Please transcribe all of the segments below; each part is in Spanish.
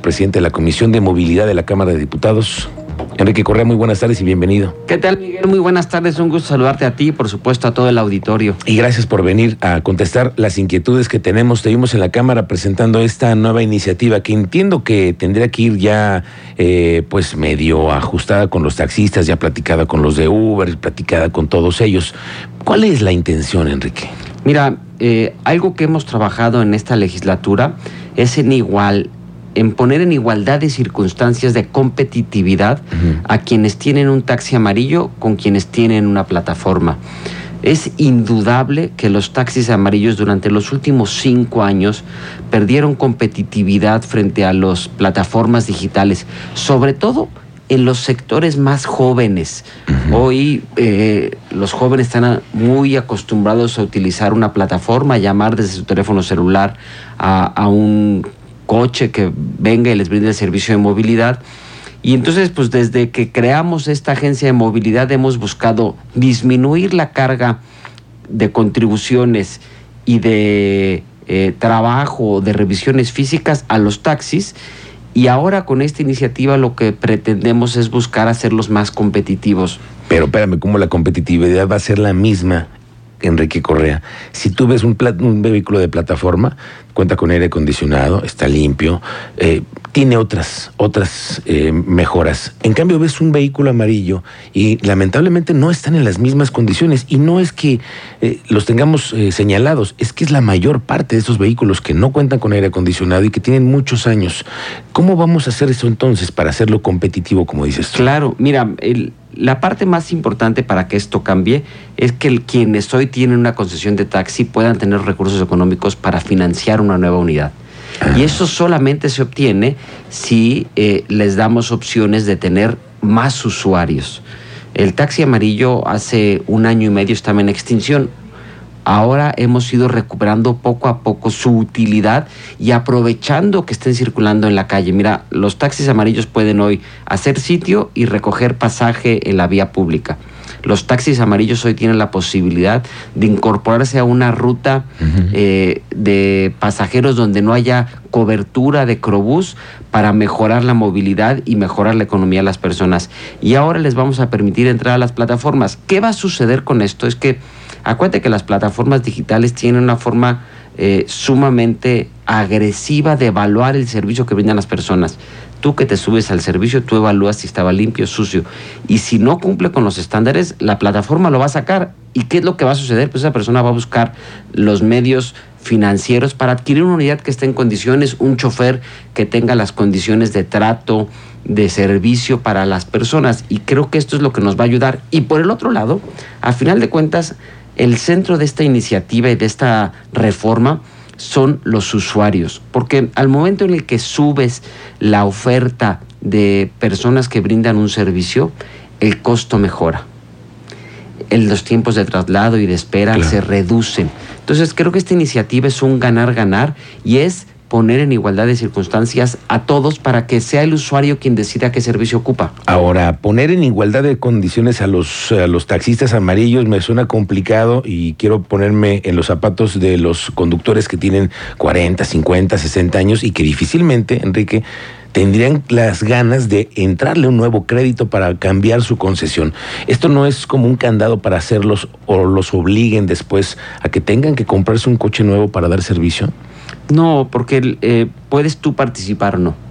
presidente de la Comisión de Movilidad de la Cámara de Diputados. Enrique Correa, muy buenas tardes y bienvenido. ¿Qué tal, Miguel? Muy buenas tardes. Un gusto saludarte a ti y, por supuesto, a todo el auditorio. Y gracias por venir a contestar las inquietudes que tenemos. Te vimos en la Cámara presentando esta nueva iniciativa que entiendo que tendría que ir ya, eh, pues, medio ajustada con los taxistas, ya platicada con los de Uber, platicada con todos ellos. ¿Cuál es la intención, Enrique? Mira, eh, algo que hemos trabajado en esta legislatura es en igual en poner en igualdad de circunstancias de competitividad a quienes tienen un taxi amarillo con quienes tienen una plataforma. Es indudable que los taxis amarillos durante los últimos cinco años perdieron competitividad frente a las plataformas digitales, sobre todo en los sectores más jóvenes. Hoy eh, los jóvenes están muy acostumbrados a utilizar una plataforma, a llamar desde su teléfono celular a, a un coche que venga y les brinde el servicio de movilidad. Y entonces, pues desde que creamos esta agencia de movilidad hemos buscado disminuir la carga de contribuciones y de eh, trabajo, de revisiones físicas a los taxis. Y ahora con esta iniciativa lo que pretendemos es buscar hacerlos más competitivos. Pero espérame, ¿cómo la competitividad va a ser la misma Enrique Correa. Si tú ves un, un, vehículo de plataforma, cuenta con aire acondicionado, está limpio, eh, tiene otras, otras eh, mejoras. En cambio, ves un vehículo amarillo y lamentablemente no están en las mismas condiciones. Y no es que eh, los tengamos señalados, es que es la mayor parte de esos vehículos que no cuentan con aire acondicionado y que tienen muchos años. ¿Cómo vamos a hacer eso entonces para hacerlo competitivo, como dices tú? Claro, mira, la parte más importante para que esto cambie es que el, quienes hoy tienen una concesión de taxi puedan tener recursos económicos para financiar una nueva unidad. Y eso solamente se obtiene si eh, les damos opciones de tener más usuarios. El taxi amarillo hace un año y medio estaba en extinción ahora hemos ido recuperando poco a poco su utilidad y aprovechando que estén circulando en la calle. Mira, los taxis amarillos pueden hoy hacer sitio y recoger pasaje en la vía pública. Los taxis amarillos hoy tienen la posibilidad de incorporarse a una ruta eh, de pasajeros donde no haya cobertura de Crobús para mejorar la movilidad y mejorar la economía de las personas. Y ahora les vamos a permitir entrar a las plataformas. ¿Qué va a suceder con esto? Es que Acuérdate que las plataformas digitales tienen una forma eh, sumamente agresiva de evaluar el servicio que brindan las personas. Tú que te subes al servicio, tú evalúas si estaba limpio, sucio. Y si no cumple con los estándares, la plataforma lo va a sacar. ¿Y qué es lo que va a suceder? Pues esa persona va a buscar los medios financieros para adquirir una unidad que esté en condiciones, un chofer que tenga las condiciones de trato, de servicio para las personas. Y creo que esto es lo que nos va a ayudar. Y por el otro lado, a final de cuentas, el centro de esta iniciativa y de esta reforma son los usuarios, porque al momento en el que subes la oferta de personas que brindan un servicio, el costo mejora. los tiempos de traslado y de espera se reducen. Entonces creo que esta iniciativa es un ganar-ganar y es poner en igualdad de circunstancias a todos para que sea el usuario quien decida qué servicio ocupa. Ahora, poner en igualdad de condiciones a los, a los taxistas amarillos me suena complicado y quiero ponerme en los zapatos de los conductores que tienen 40, 50, 60 años y que difícilmente, Enrique, tendrían las ganas de entrarle un nuevo crédito para cambiar su concesión. Esto no es como un candado para hacerlos o los obliguen después a que tengan que comprarse un coche nuevo para dar servicio. No, porque eh, puedes tú participar o no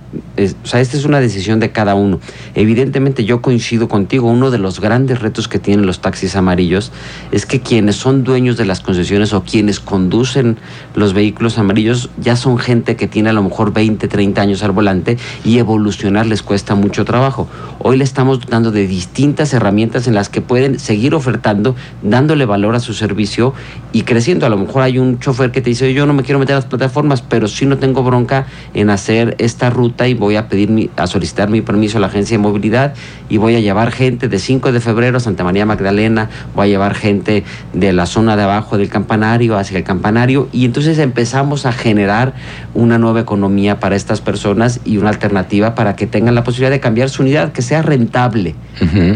o sea, esta es una decisión de cada uno. Evidentemente yo coincido contigo, uno de los grandes retos que tienen los taxis amarillos es que quienes son dueños de las concesiones o quienes conducen los vehículos amarillos ya son gente que tiene a lo mejor 20, 30 años al volante y evolucionar les cuesta mucho trabajo. Hoy le estamos dando de distintas herramientas en las que pueden seguir ofertando, dándole valor a su servicio y creciendo. A lo mejor hay un chofer que te dice, yo no me quiero meter a las plataformas, pero sí no tengo bronca en hacer esta ruta y voy a pedir a solicitar mi permiso a la agencia de movilidad y voy a llevar gente de 5 de febrero a Santa María Magdalena, voy a llevar gente de la zona de abajo del campanario hacia el campanario y entonces empezamos a generar una nueva economía para estas personas y una alternativa para que tengan la posibilidad de cambiar su unidad, que sea rentable,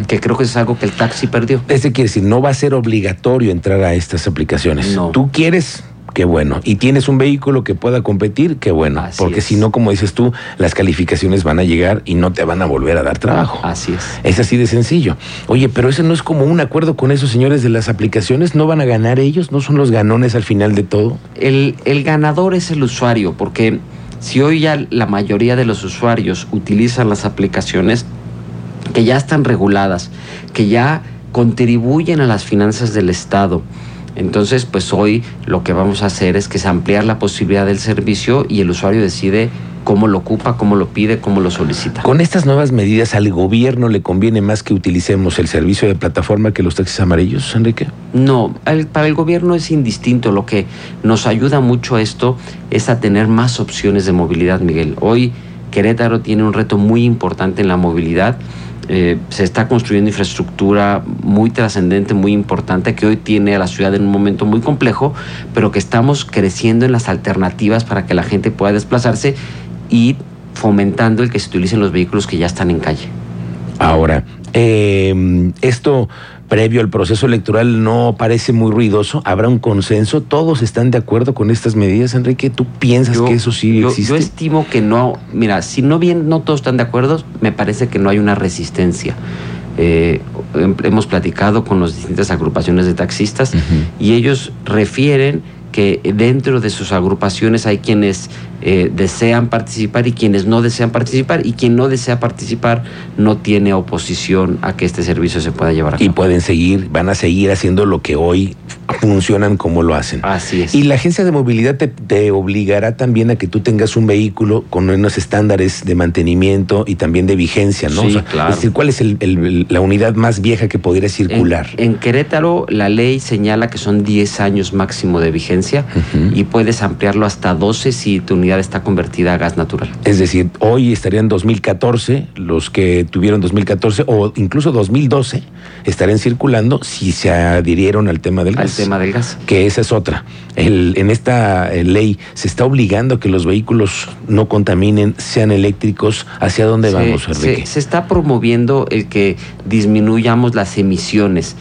que creo que es algo que el taxi perdió. Es quiere decir, no va a ser obligatorio entrar a estas aplicaciones. No. Tú quieres qué bueno. Y tienes un vehículo que pueda competir, qué bueno. Así porque si no, como dices tú, las calificaciones van a llegar y no te van a volver a dar trabajo. Así es. Es así de sencillo. Oye, pero ese no es como un acuerdo con esos señores de las aplicaciones. ¿No van a ganar ellos? ¿No son los ganones al final de todo? El, el ganador es el usuario, porque si hoy ya la mayoría de los usuarios utilizan las aplicaciones que ya están reguladas, que ya contribuyen a las finanzas del Estado, entonces pues hoy lo que vamos a hacer es que es ampliar la posibilidad del servicio y el usuario decide cómo lo ocupa, cómo lo pide, cómo lo solicita. Con estas nuevas medidas, ¿al gobierno le conviene más que utilicemos el servicio de plataforma que los taxis amarillos, Enrique? No, el- para el gobierno es indistinto. Lo que nos ayuda mucho a esto es a tener más opciones de movilidad, Miguel. Hoy Querétaro tiene un reto muy importante en la movilidad. Eh, se está construyendo infraestructura muy trascendente, muy importante, que hoy tiene a la ciudad en un momento muy complejo, pero que estamos creciendo en las alternativas para que la gente pueda desplazarse y fomentando el que se utilicen los vehículos que ya están en calle. Ahora, eh, esto previo al proceso electoral no parece muy ruidoso. ¿Habrá un consenso? ¿Todos están de acuerdo con estas medidas, Enrique? ¿Tú piensas Yo- que eso sí yo, existe? Yo estimo que no, mira, si no bien no todos están de acuerdo, me parece que no hay una resistencia. Eh, hem- hemos platicado con las distintas agrupaciones de taxistas y ellos refieren que dentro de sus agrupaciones hay quienes eh, desean participar y quienes no desean participar y quien no desea participar no tiene oposición a que este servicio se pueda llevar a Y cabo. pueden seguir, van a seguir haciendo lo que hoy funcionan como lo hacen. Así es. Y la agencia de movilidad te, te obligará también a que tú tengas un vehículo con unos estándares de mantenimiento y también de vigencia, ¿no? Sí, claro. Es decir, ¿cuál es el- el- la unidad más vieja que podría circular? En, en Querétaro la ley señala que son 10 años máximo de vigencia y puedes ampliarlo hasta 12 si tu unidad está convertida a gas natural. Es decir, hoy estarían 2014, los que tuvieron 2014 o incluso 2012 estarían circulando si se adhirieron al tema del Al gas. tema del gas. Que esa es otra. El- en esta eh, ley se está obligando a que los vehículos no contaminen, sean eléctricos. ¿Hacia dónde Se- vamos, se, Enrique? se está promoviendo el que disminuyamos las emisiones.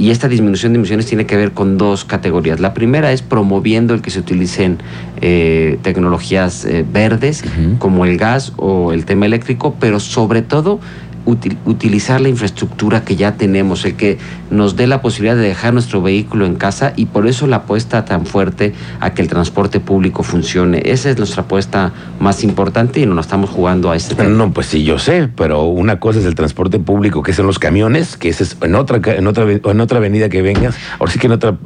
Y esta disminución de emisiones tiene que ver con dos categorías. La primera es promoviendo el que se utilicen eh, tecnologías eh, verdes, como el gas o el tema eléctrico, pero sobre todo util- utilizar la infraestructura que ya tenemos, el que nos dé la posibilidad de dejar nuestro vehículo en casa y por eso la apuesta tan fuerte a que el transporte público funcione. Esa es nuestra apuesta más importante y nos la estamos jugando a este tema. No, pues sí, yo sé, pero una cosa es el transporte público, que son los camiones, que ese es en otra, en otra, en otra avenida que vengas, ahora sí que en otra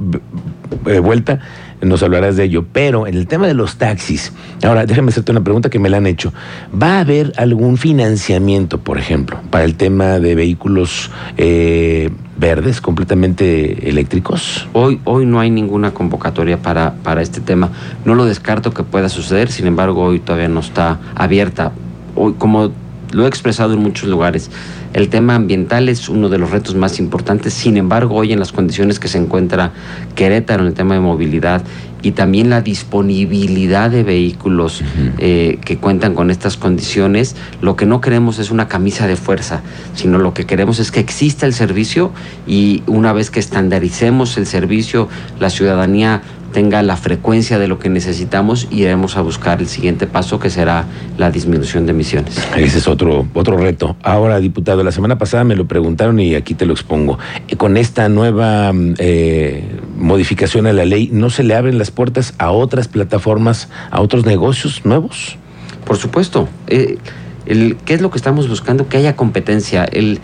eh, vuelta nos hablarás de ello. Pero en el tema de los taxis, ahora déjame hacerte una pregunta que me la han hecho. ¿Va a haber algún financiamiento, por ejemplo, para el tema de vehículos eh, verdes, completamente eléctricos? Hoy, hoy no hay ninguna convocatoria para, para este tema. No lo descarto que pueda suceder, sin embargo, hoy todavía no está abierta. Hoy, como lo he expresado en muchos lugares, el tema ambiental es uno de los retos más importantes. Sin embargo, hoy en las condiciones que se encuentra Querétaro en el tema de movilidad y también la disponibilidad de vehículos eh, que cuentan con estas condiciones, lo que no queremos es una camisa de fuerza, sino lo que queremos es que exista el servicio y una vez que estandaricemos el servicio, la ciudadanía tenga la frecuencia de lo que necesitamos, iremos a buscar el siguiente paso que será la disminución de emisiones. Ese es otro, otro reto. Ahora, diputado, la semana pasada me lo preguntaron y aquí te lo expongo. Eh, Con esta nueva mm, eh, modificación a la ley, ¿no se le abren las puertas a otras plataformas, a otros negocios nuevos? Por supuesto. eh, el, ¿Qué es lo que estamos buscando? Que haya competencia. El,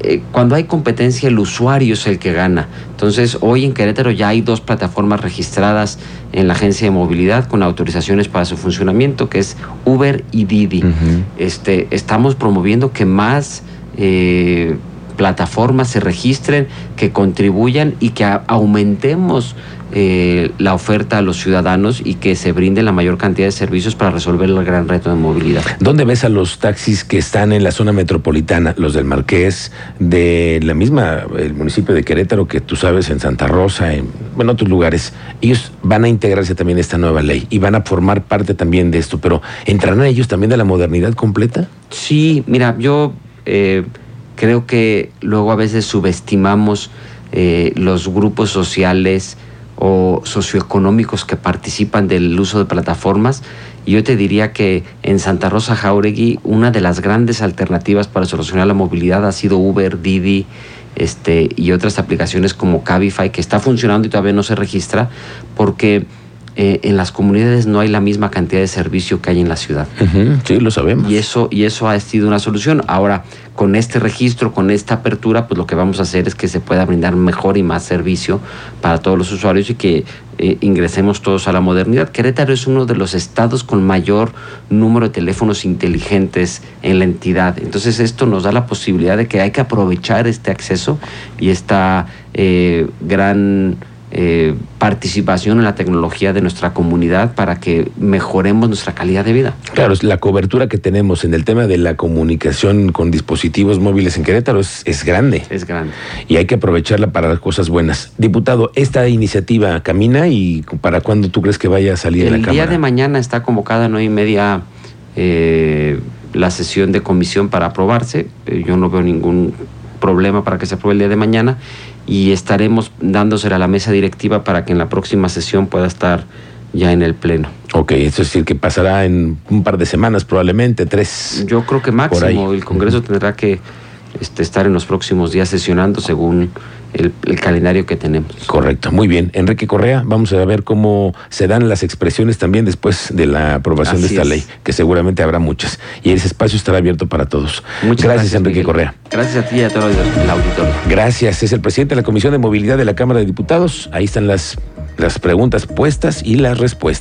eh, cuando hay competencia, el usuario es el que gana. Entonces, hoy en Querétaro ya hay dos plataformas registradas en la agencia de movilidad con autorizaciones para su funcionamiento, que es Uber y Didi. Este, estamos promoviendo que más eh, plataformas se registren, que contribuyan y que aumentemos eh, la oferta a los ciudadanos y que se brinde la mayor cantidad de servicios para resolver el gran reto de movilidad. ¿Dónde ves a los taxis que están en la zona metropolitana, los del Marqués, de la misma, el municipio de Querétaro, que tú sabes, en Santa Rosa, en bueno, otros lugares? Ellos van a integrarse también a esta nueva ley y van a formar parte también de esto, pero ¿entrarán ellos también de la modernidad completa? Sí, mira, yo eh, creo que luego a veces subestimamos eh, los grupos sociales o socioeconómicos que participan del uso de plataformas. Yo te diría que en Santa Rosa Jauregui una de las grandes alternativas para solucionar la movilidad ha sido Uber, Didi, este, y otras aplicaciones como Cabify, que está funcionando y todavía no se registra, porque eh, en las comunidades no hay la misma cantidad de servicio que hay en la ciudad. sí, lo sabemos. Y eso, y eso ha sido una solución. Ahora, con este registro, con esta apertura, pues lo que vamos a hacer es que se pueda brindar mejor y más servicio para todos los usuarios y que eh, ingresemos todos a la modernidad. Querétaro es uno de los estados con mayor número de teléfonos inteligentes en la entidad. Entonces esto nos da la posibilidad de que hay que aprovechar este acceso y esta eh, gran eh, participación en la tecnología de nuestra comunidad para que mejoremos nuestra calidad de vida. Claro, la cobertura que tenemos en el tema de la comunicación con dispositivos móviles en Querétaro es, es grande. Es grande. Y hay que aprovecharla para las cosas buenas. Diputado, esta iniciativa camina y ¿para cuándo tú crees que vaya a salir en la Cámara? El día de mañana está convocada a nueve y media eh, la sesión de comisión para aprobarse. Eh, yo no veo ningún problema para que se apruebe el día de mañana y estaremos dándosela a la mesa directiva para que en la próxima sesión pueda estar ya en el pleno. Ok, eso es decir que pasará en un par de semanas probablemente, tres. Yo creo que máximo el Congreso tendrá que este, estar en los próximos días sesionando según el, calendario que tenemos. Correcto, muy bien. Enrique Correa, vamos a ver cómo se dan las expresiones también después de la aprobación de esta ley, que seguramente habrá muchas. Y ese espacio estará abierto para todos. Muchas gracias, Enrique Correa. Gracias a ti y a todo el auditorio. Gracias. Es el presidente de la Comisión de Movilidad de la Cámara de Diputados. Ahí están las, las preguntas puestas y las respuestas.